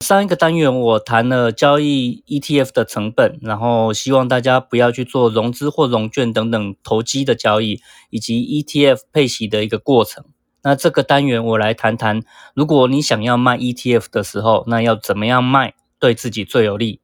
上一个单元我谈了交易 ETF 的成本，然后希望大家不要去做融资或融券等等投机的交易，以及 ETF 配息的一个过程。那这个单元我来谈谈，如果你想要卖 ETF 的时候，那要怎么样卖对自己最有利？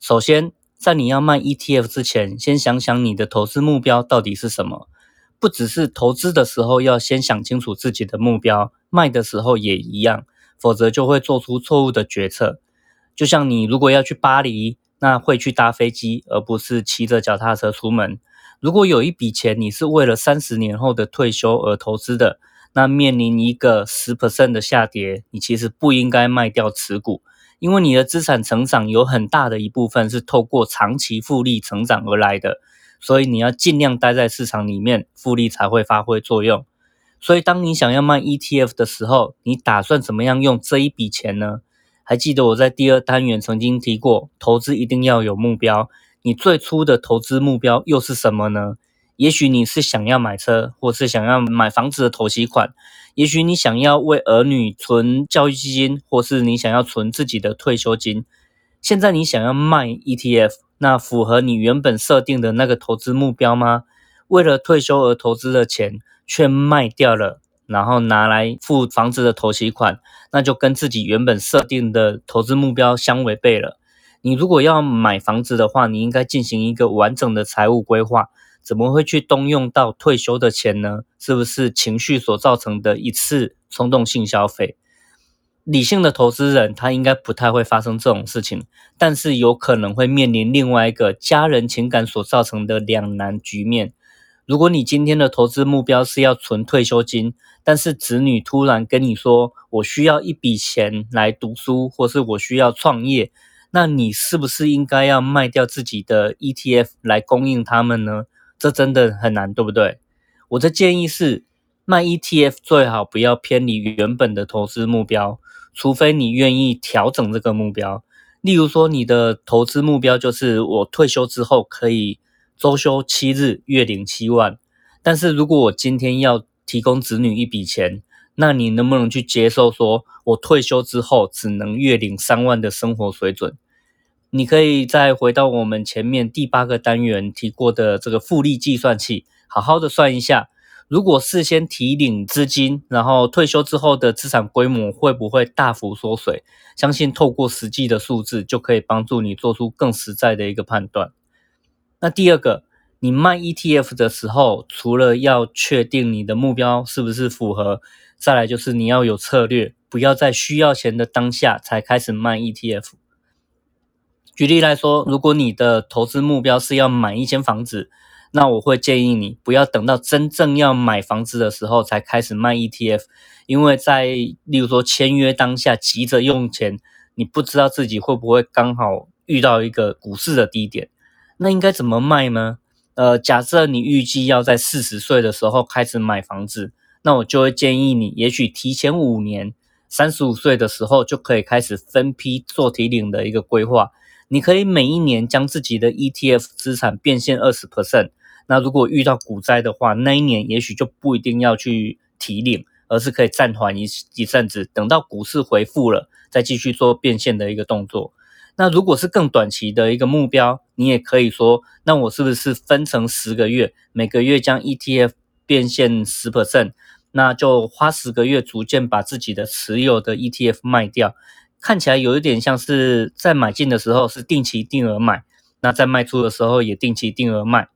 首先，在你要卖 ETF 之前，先想想你的投资目标到底是什么。不只是投资的时候要先想清楚自己的目标，卖的时候也一样。否则就会做出错误的决策。就像你如果要去巴黎，那会去搭飞机，而不是骑着脚踏车出门。如果有一笔钱你是为了三十年后的退休而投资的，那面临一个十 percent 的下跌，你其实不应该卖掉持股，因为你的资产成长有很大的一部分是透过长期复利成长而来的，所以你要尽量待在市场里面，复利才会发挥作用。所以，当你想要卖 ETF 的时候，你打算怎么样用这一笔钱呢？还记得我在第二单元曾经提过，投资一定要有目标。你最初的投资目标又是什么呢？也许你是想要买车，或是想要买房子的投息款；也许你想要为儿女存教育基金，或是你想要存自己的退休金。现在你想要卖 ETF，那符合你原本设定的那个投资目标吗？为了退休而投资的钱？却卖掉了，然后拿来付房子的头期款，那就跟自己原本设定的投资目标相违背了。你如果要买房子的话，你应该进行一个完整的财务规划，怎么会去动用到退休的钱呢？是不是情绪所造成的一次冲动性消费？理性的投资人他应该不太会发生这种事情，但是有可能会面临另外一个家人情感所造成的两难局面。如果你今天的投资目标是要存退休金，但是子女突然跟你说我需要一笔钱来读书，或是我需要创业，那你是不是应该要卖掉自己的 ETF 来供应他们呢？这真的很难，对不对？我的建议是，卖 ETF 最好不要偏离原本的投资目标，除非你愿意调整这个目标。例如说，你的投资目标就是我退休之后可以。周休七日，月领七万。但是如果我今天要提供子女一笔钱，那你能不能去接受？说我退休之后只能月领三万的生活水准？你可以再回到我们前面第八个单元提过的这个复利计算器，好好的算一下，如果事先提领资金，然后退休之后的资产规模会不会大幅缩水？相信透过实际的数字，就可以帮助你做出更实在的一个判断。那第二个，你卖 ETF 的时候，除了要确定你的目标是不是符合，再来就是你要有策略，不要在需要钱的当下才开始卖 ETF。举例来说，如果你的投资目标是要买一间房子，那我会建议你不要等到真正要买房子的时候才开始卖 ETF，因为在例如说签约当下急着用钱，你不知道自己会不会刚好遇到一个股市的低点。那应该怎么卖呢？呃，假设你预计要在四十岁的时候开始买房子，那我就会建议你，也许提前五年，三十五岁的时候就可以开始分批做提领的一个规划。你可以每一年将自己的 ETF 资产变现二十 percent。那如果遇到股灾的话，那一年也许就不一定要去提领，而是可以暂缓一一阵子，等到股市回复了，再继续做变现的一个动作。那如果是更短期的一个目标，你也可以说，那我是不是分成十个月，每个月将 ETF 变现十 percent，那就花十个月逐渐把自己的持有的 ETF 卖掉，看起来有一点像是在买进的时候是定期定额买，那在卖出的时候也定期定额卖。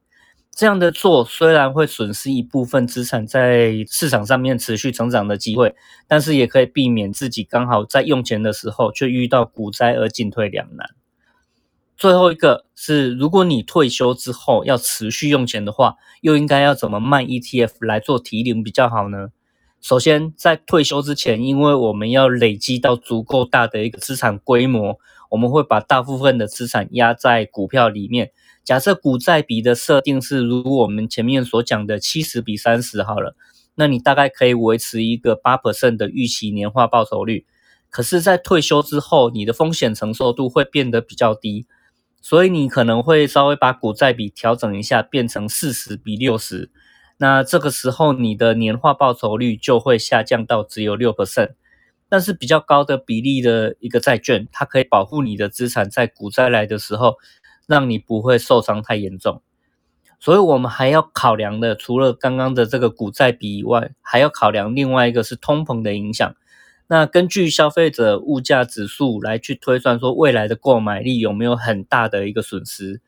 这样的做虽然会损失一部分资产在市场上面持续成长的机会，但是也可以避免自己刚好在用钱的时候却遇到股灾而进退两难。最后一个是，如果你退休之后要持续用钱的话，又应该要怎么卖 ETF 来做提领比较好呢？首先，在退休之前，因为我们要累积到足够大的一个资产规模，我们会把大部分的资产压在股票里面。假设股债比的设定是如我们前面所讲的七十比三十好了，那你大概可以维持一个八 percent 的预期年化报酬率。可是，在退休之后，你的风险承受度会变得比较低，所以你可能会稍微把股债比调整一下，变成四十比六十。那这个时候，你的年化报酬率就会下降到只有六 percent，但是比较高的比例的一个债券，它可以保护你的资产在股灾来的时候，让你不会受伤太严重。所以，我们还要考量的，除了刚刚的这个股债比以外，还要考量另外一个是通膨的影响。那根据消费者物价指数来去推算，说未来的购买力有没有很大的一个损失？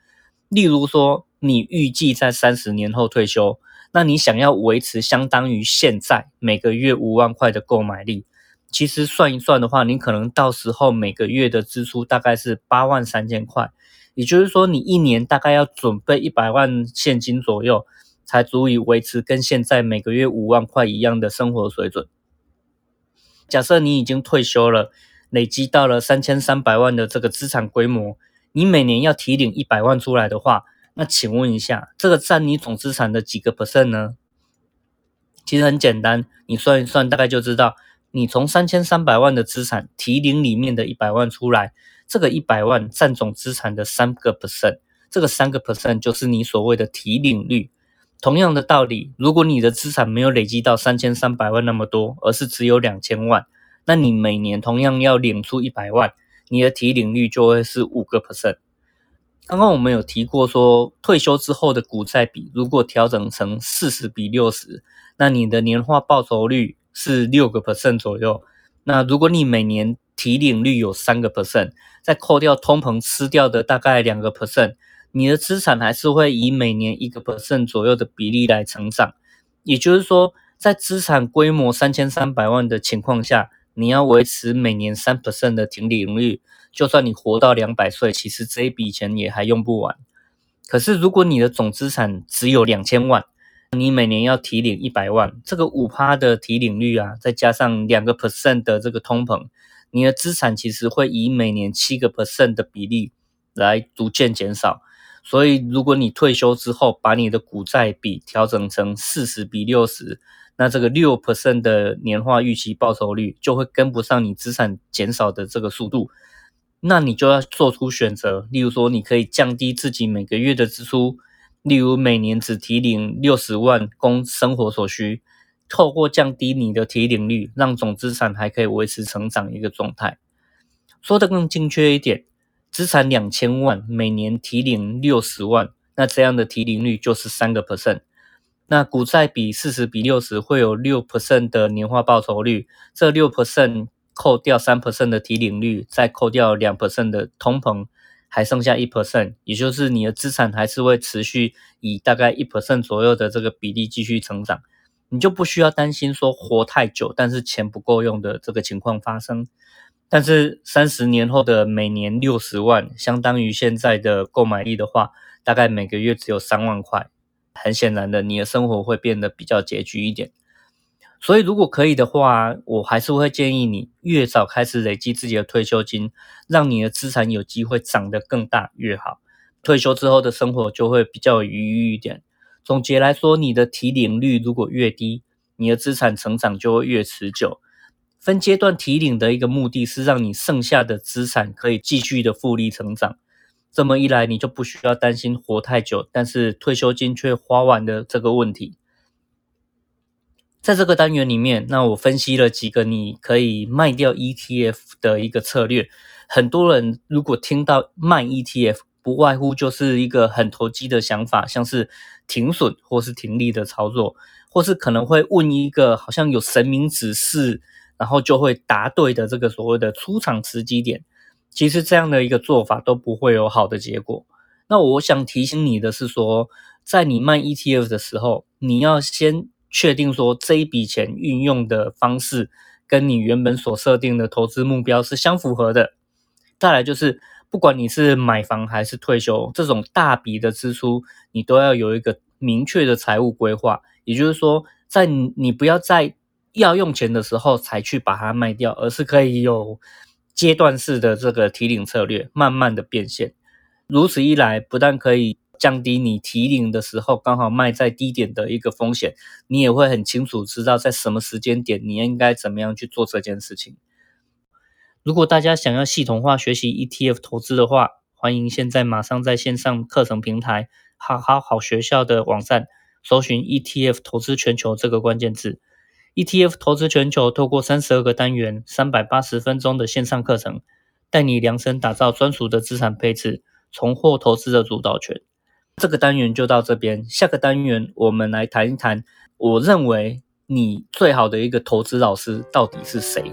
例如说，你预计在三十年后退休。那你想要维持相当于现在每个月五万块的购买力，其实算一算的话，你可能到时候每个月的支出大概是八万三千块，也就是说你一年大概要准备一百万现金左右，才足以维持跟现在每个月五万块一样的生活水准。假设你已经退休了，累积到了三千三百万的这个资产规模，你每年要提领一百万出来的话。那请问一下，这个占你总资产的几个 percent 呢？其实很简单，你算一算，大概就知道，你从三千三百万的资产提领里面的一百万出来，这个一百万占总资产的三个 percent，这个三个 percent 就是你所谓的提领率。同样的道理，如果你的资产没有累积到三千三百万那么多，而是只有两千万，那你每年同样要领出一百万，你的提领率就会是五个 percent。刚刚我们有提过，说退休之后的股债比如果调整成四十比六十，那你的年化报酬率是六个 percent 左右。那如果你每年提领率有三个 percent，再扣掉通膨吃掉的大概两个 percent，你的资产还是会以每年一个 percent 左右的比例来成长。也就是说，在资产规模三千三百万的情况下，你要维持每年三 percent 的提领率。就算你活到两百岁，其实这一笔钱也还用不完。可是如果你的总资产只有两千万，你每年要提领一百万，这个五趴的提领率啊，再加上两个 percent 的这个通膨，你的资产其实会以每年七个 percent 的比例来逐渐减少。所以如果你退休之后把你的股债比调整成四十比六十，那这个六 percent 的年化预期报酬率就会跟不上你资产减少的这个速度。那你就要做出选择，例如说，你可以降低自己每个月的支出，例如每年只提领六十万供生活所需，透过降低你的提领率，让总资产还可以维持成长一个状态。说的更精确一点，资产两千万，每年提领六十万，那这样的提领率就是三个 percent。那股债比四十比六十，会有六 percent 的年化报酬率，这六 percent。扣掉三 percent 的提领率，再扣掉两 percent 的通膨，还剩下一 percent，也就是你的资产还是会持续以大概一 percent 左右的这个比例继续成长，你就不需要担心说活太久，但是钱不够用的这个情况发生。但是三十年后的每年六十万，相当于现在的购买力的话，大概每个月只有三万块，很显然的，你的生活会变得比较拮据一点。所以，如果可以的话，我还是会建议你越早开始累积自己的退休金，让你的资产有机会长得更大越好。退休之后的生活就会比较愉悦一点。总结来说，你的提领率如果越低，你的资产成长就会越持久。分阶段提领的一个目的是让你剩下的资产可以继续的复利成长。这么一来，你就不需要担心活太久，但是退休金却花完的这个问题。在这个单元里面，那我分析了几个你可以卖掉 ETF 的一个策略。很多人如果听到卖 ETF，不外乎就是一个很投机的想法，像是停损或是停利的操作，或是可能会问一个好像有神明指示，然后就会答对的这个所谓的出场时机点。其实这样的一个做法都不会有好的结果。那我想提醒你的是说，在你卖 ETF 的时候，你要先。确定说这一笔钱运用的方式跟你原本所设定的投资目标是相符合的。再来就是，不管你是买房还是退休，这种大笔的支出，你都要有一个明确的财务规划。也就是说，在你不要在要用钱的时候才去把它卖掉，而是可以有阶段式的这个提领策略，慢慢的变现。如此一来，不但可以降低你提领的时候刚好卖在低点的一个风险，你也会很清楚知道在什么时间点你应该怎么样去做这件事情。如果大家想要系统化学习 ETF 投资的话，欢迎现在马上在线上课程平台好好好学校的网站搜寻 ETF 投资全球这个关键字。ETF 投资全球透过三十二个单元、三百八十分钟的线上课程，带你量身打造专属的资产配置，重获投资的主导权。这个单元就到这边，下个单元我们来谈一谈，我认为你最好的一个投资老师到底是谁。